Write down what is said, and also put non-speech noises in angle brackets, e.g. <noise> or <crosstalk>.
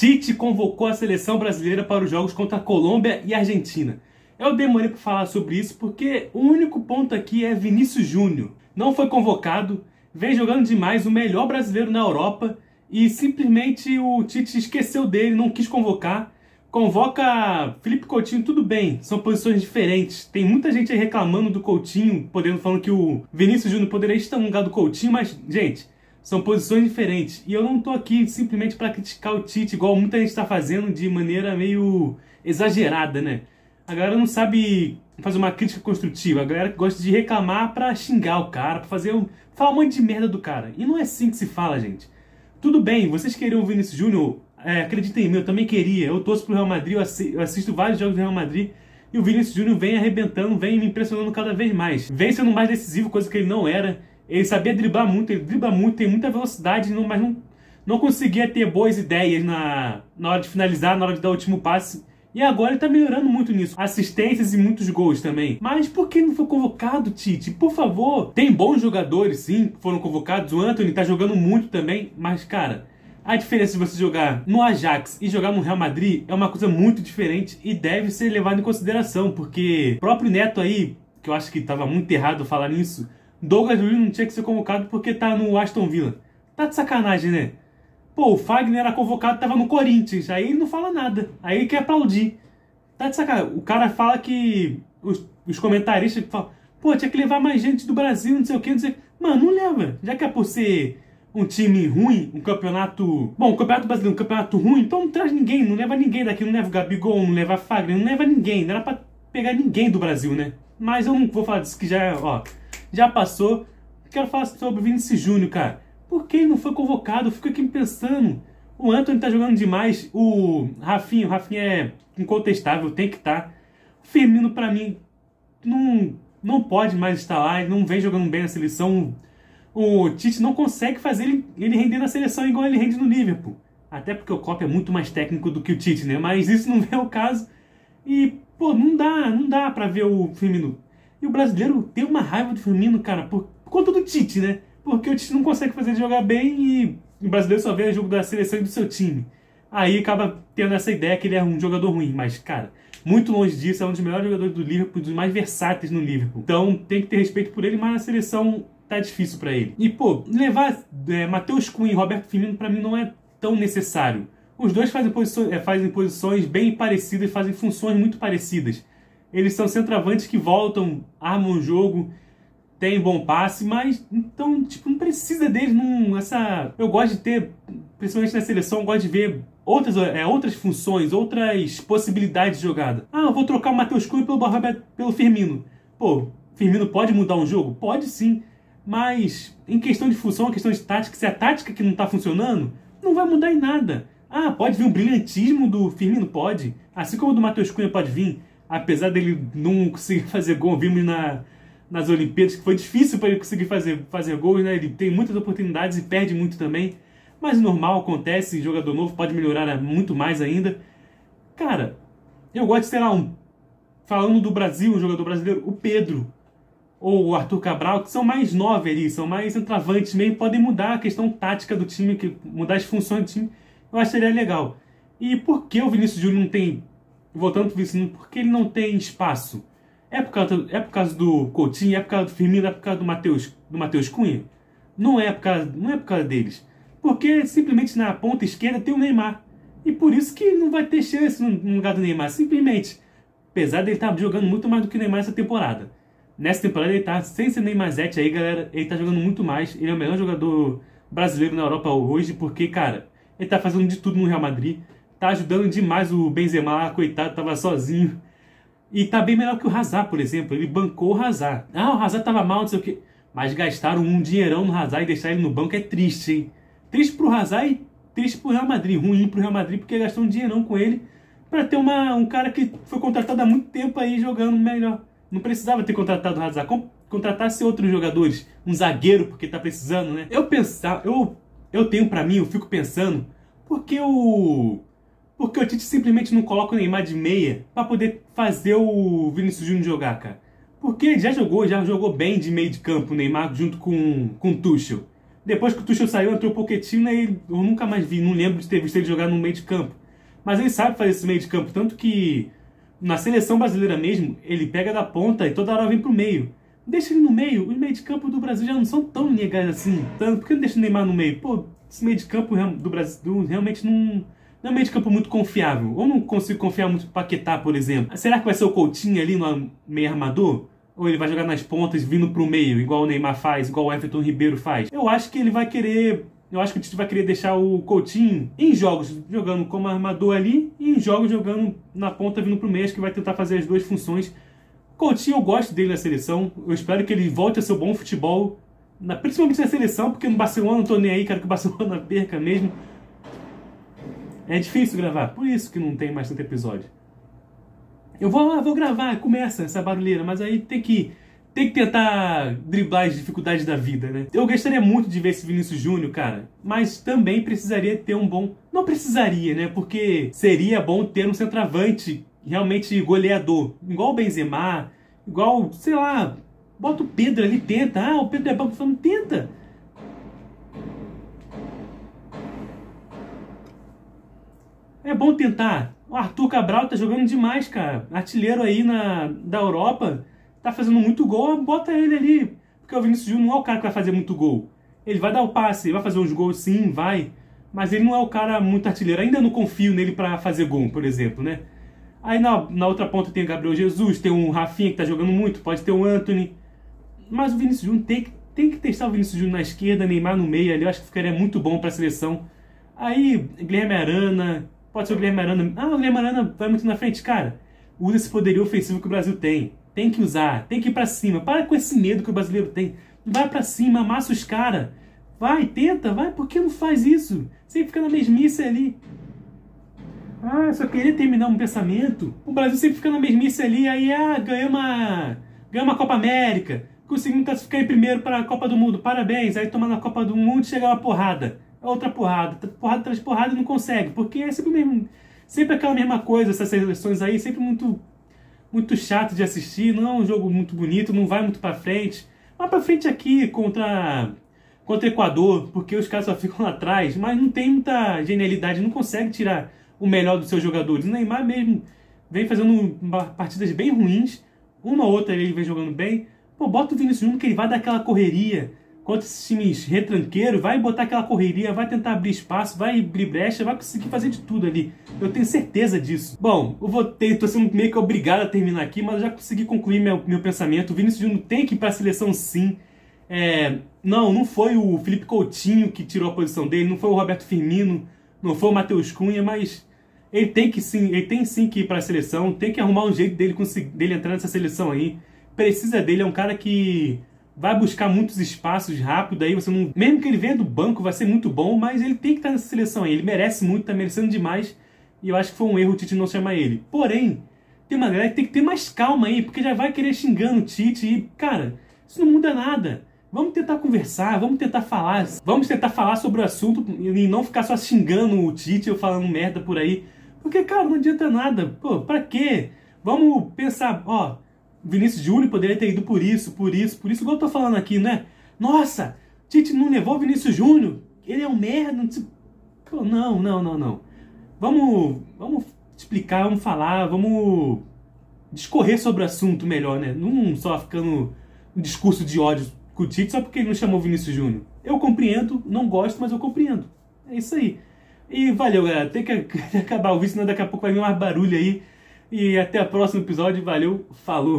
Tite convocou a seleção brasileira para os jogos contra a Colômbia e a Argentina. Eu demorei para falar sobre isso porque o único ponto aqui é Vinícius Júnior. Não foi convocado, vem jogando demais, o melhor brasileiro na Europa e simplesmente o Tite esqueceu dele, não quis convocar. Convoca Felipe Coutinho, tudo bem, são posições diferentes. Tem muita gente aí reclamando do Coutinho, podendo falando que o Vinícius Júnior poderia estar no lugar do Coutinho, mas, gente, são posições diferentes. E eu não tô aqui simplesmente para criticar o Tite, igual muita gente está fazendo de maneira meio exagerada, né? A galera não sabe fazer uma crítica construtiva. A galera gosta de reclamar para xingar o cara, para fazer um, falar um monte de merda do cara. E não é assim que se fala, gente. Tudo bem, vocês queriam o Vinícius Júnior? É, acreditem em mim, eu também queria. Eu torço pro Real Madrid, eu assisto vários jogos do Real Madrid. E o Vinícius Júnior vem arrebentando, vem me impressionando cada vez mais. Vem sendo mais decisivo, coisa que ele não era. Ele sabia driblar muito, ele dribla muito, tem muita velocidade, não, mas não, não conseguia ter boas ideias na, na hora de finalizar, na hora de dar o último passe. E agora ele tá melhorando muito nisso. Assistências e muitos gols também. Mas por que não foi convocado, Tite? Por favor. Tem bons jogadores, sim, que foram convocados. O Anthony tá jogando muito também. Mas, cara, a diferença de você jogar no Ajax e jogar no Real Madrid é uma coisa muito diferente e deve ser levado em consideração. Porque o próprio Neto aí, que eu acho que tava muito errado falar nisso, Douglas Luiz não tinha que ser convocado porque tá no Aston Villa. Tá de sacanagem, né? Pô, o Fagner era convocado, tava no Corinthians. Aí ele não fala nada. Aí ele quer aplaudir. Tá de sacanagem. O cara fala que. Os, os comentaristas falam, pô, tinha que levar mais gente do Brasil, não sei o que, não sei. Mano, não leva. Já que é por ser um time ruim, um campeonato. Bom, um campeonato brasileiro, um campeonato ruim, então não traz ninguém, não leva ninguém daqui, não leva o Gabigol, não leva Fagner, não leva ninguém. Não era pra pegar ninguém do Brasil, né? Mas eu não vou falar disso que já, ó já passou. Quero falar sobre o Vinícius Júnior, cara. Por que ele não foi convocado? Fico aqui pensando. O Anthony tá jogando demais. O Rafinha, o Rafinha é incontestável, tem que estar. Tá. O Firmino, para mim, não, não pode mais estar lá. Ele não vem jogando bem na seleção. O Tite não consegue fazer ele, ele render na seleção igual ele rende no Liverpool. Até porque o Klopp é muito mais técnico do que o Tite, né? Mas isso não <laughs> é o caso. E, pô, não dá, não dá pra ver o Firmino e o brasileiro tem uma raiva do Firmino, cara, por, por conta do Tite, né? Porque o Tite não consegue fazer jogar bem e o brasileiro só vê o jogo da seleção e do seu time. Aí acaba tendo essa ideia que ele é um jogador ruim. Mas, cara, muito longe disso, é um dos melhores jogadores do Liverpool, dos mais versáteis no Liverpool. Então tem que ter respeito por ele, mas na seleção tá difícil para ele. E, pô, levar é, Matheus Cunha e Roberto Firmino para mim não é tão necessário. Os dois fazem posições, é, fazem posições bem parecidas, fazem funções muito parecidas. Eles são centroavantes que voltam, armam o jogo, tem bom passe, mas então, tipo, não precisa deles num, essa. Eu gosto de ter, principalmente na seleção, gosto de ver outras, é, outras funções, outras possibilidades de jogada. Ah, eu vou trocar o Matheus Cunha pelo, pelo Firmino. Pô, Firmino pode mudar um jogo? Pode sim. Mas em questão de função, em questão de tática, se a tática que não está funcionando, não vai mudar em nada. Ah, pode vir o brilhantismo do Firmino? Pode. Assim como o do Matheus Cunha pode vir apesar dele não conseguir fazer gol, vimos na, nas Olimpíadas que foi difícil para ele conseguir fazer, fazer gols, né? Ele tem muitas oportunidades e perde muito também. Mas normal, acontece, jogador novo pode melhorar muito mais ainda. Cara, eu gosto de, sei lá, um, falando do Brasil, um jogador brasileiro, o Pedro ou o Arthur Cabral, que são mais novos ali, são mais entravantes mesmo, podem mudar a questão tática do time, que, mudar as funções do time, eu acharia legal. E por que o Vinícius Júnior não tem voltando pro Vicino, porque ele não tem espaço? É por causa, é por causa do Coutinho, é por causa do Firmino, é por causa do Matheus, do Matheus Cunha? Não é por causa, não é por causa deles. Porque simplesmente na ponta esquerda tem o Neymar. E por isso que ele não vai ter chance no lugar do Neymar. Simplesmente. Apesar dele estar tá jogando muito mais do que o Neymar essa temporada. Nessa temporada ele tá sem ser Neymarzete aí, galera. Ele tá jogando muito mais. Ele é o melhor jogador brasileiro na Europa hoje, porque, cara, ele tá fazendo de tudo no Real Madrid tá ajudando demais o Benzema, coitado, tava sozinho. E tá bem melhor que o Hazard, por exemplo. Ele bancou o Hazard. Ah, o Hazard tava mal, não sei o quê. Mas gastaram um dinheirão no Hazard e deixar ele no banco é triste, hein? Triste pro Hazard e triste pro Real Madrid. Ruim pro Real Madrid porque gastou um dinheirão com ele para ter uma, um cara que foi contratado há muito tempo aí jogando melhor. Não precisava ter contratado o Hazard. Contratasse outros jogadores. Um zagueiro, porque tá precisando, né? Eu pensar, eu, eu tenho para mim, eu fico pensando, porque o porque o Tite simplesmente não coloca o Neymar de meia para poder fazer o Vinícius Júnior jogar, cara. Porque ele já jogou, já jogou bem de meio de campo o Neymar junto com, com o Tuchel. Depois que o Tuchel saiu, entrou o Pochettino e eu nunca mais vi, não lembro de ter visto ele jogar no meio de campo. Mas ele sabe fazer esse meio de campo, tanto que na seleção brasileira mesmo, ele pega da ponta e toda hora vem pro meio. Deixa ele no meio, os meio de campo do Brasil já não são tão legais assim. Tanto, por que não deixa o Neymar no meio? Pô, esse meio de campo do Brasil realmente não, não é meio de campo muito confiável. Ou não consigo confiar muito no Paquetá, por exemplo. Será que vai ser o Coutinho ali no meio armador? Ou ele vai jogar nas pontas vindo pro meio, igual o Neymar faz, igual o Everton Ribeiro faz? Eu acho que ele vai querer. Eu acho que o Tite vai querer deixar o Coutinho em jogos jogando como armador ali e em jogos jogando na ponta vindo pro meio. Acho que vai tentar fazer as duas funções. Coutinho, eu gosto dele na seleção. Eu espero que ele volte a seu bom futebol, na, principalmente na seleção, porque no Barcelona não tô nem aí, quero que o Barcelona <laughs> perca mesmo. É difícil gravar, por isso que não tem mais tanto episódio. Eu vou lá, vou gravar, começa essa barulheira, mas aí tem que tem que tentar driblar as dificuldades da vida, né? Eu gostaria muito de ver esse Vinícius Júnior, cara, mas também precisaria ter um bom. Não precisaria, né? Porque seria bom ter um centroavante realmente goleador, igual o Benzema, igual, sei lá, bota o Pedro ali, tenta. Ah, o Pedro é bom, falando, tenta. É bom tentar. O Arthur Cabral tá jogando demais, cara. Artilheiro aí na, da Europa. Tá fazendo muito gol, bota ele ali. Porque o Vinícius Júnior não é o cara que vai fazer muito gol. Ele vai dar o passe, vai fazer uns gols sim, vai. Mas ele não é o cara muito artilheiro. Ainda não confio nele para fazer gol, por exemplo, né? Aí na, na outra ponta tem o Gabriel Jesus, tem um Rafinha que tá jogando muito, pode ter o Anthony. Mas o Vinícius Júnior tem que, tem que testar o Vinícius Júnior na esquerda, Neymar no meio ali. Eu acho que ficaria muito bom para a seleção. Aí, Guilherme Arana, Pode ser o Guilherme Arana. Ah, o Guilherme Arana vai muito na frente. Cara, usa esse poderio ofensivo que o Brasil tem. Tem que usar, tem que ir pra cima. Para com esse medo que o brasileiro tem. Vai para cima, amassa os caras. Vai, tenta, vai. Por que não faz isso? Sempre fica na mesmice ali. Ah, só queria terminar um pensamento. O Brasil sempre fica na mesmice ali, aí ah, ganha uma, ganha uma Copa América, conseguimos classificar em primeiro para a Copa do Mundo, parabéns. Aí toma na Copa do Mundo chega uma porrada outra porrada, porrada de porrada e não consegue, porque é sempre, mesmo, sempre aquela mesma coisa, essas seleções aí, sempre muito, muito chato de assistir, não é um jogo muito bonito, não vai muito para frente. Vai para frente aqui contra contra o Equador, porque os caras só ficam lá atrás, mas não tem muita genialidade, não consegue tirar o melhor dos seus jogadores. O Neymar mesmo vem fazendo partidas bem ruins, uma ou outra ele vem jogando bem. Pô, bota o Vinícius Júnior que ele vai dar aquela correria, contra esses times retranqueiros, vai botar aquela correria, vai tentar abrir espaço, vai abrir brecha, vai conseguir fazer de tudo ali. Eu tenho certeza disso. Bom, eu vou ter, tô sendo meio que obrigado a terminar aqui, mas eu já consegui concluir meu, meu pensamento. O Vinícius Júnior tem que ir para a seleção sim. É, não, não foi o Felipe Coutinho que tirou a posição dele, não foi o Roberto Firmino, não foi o Matheus Cunha, mas ele tem que sim, ele tem sim que ir para a seleção, tem que arrumar um jeito dele dele entrar nessa seleção aí. Precisa dele, é um cara que vai buscar muitos espaços rápido, aí você não. Mesmo que ele venha do banco, vai ser muito bom, mas ele tem que estar nessa seleção aí. Ele merece muito, tá merecendo demais. E eu acho que foi um erro o Tite não chamar ele. Porém, tem uma galera que tem que ter mais calma aí, porque já vai querer xingando o Tite e, cara, isso não muda nada. Vamos tentar conversar, vamos tentar falar, vamos tentar falar sobre o assunto e não ficar só xingando o Tite ou falando merda por aí. Porque, cara, não adianta nada. Pô, pra quê? Vamos pensar, ó, Vinícius Júnior poderia ter ido por isso, por isso, por isso, igual eu tô falando aqui, né? Nossa, Tite não levou o Vinícius Júnior, ele é um merda. Não, não, não, não. Vamos, vamos explicar, vamos falar, vamos discorrer sobre o assunto melhor, né? Não só ficando um discurso de ódio com o Tite só porque ele não chamou o Vinícius Júnior. Eu compreendo, não gosto, mas eu compreendo. É isso aí. E valeu, galera. Tem que <laughs> acabar o vídeo, senão daqui a pouco vai vir mais barulho aí. E até o próximo episódio. Valeu, falou!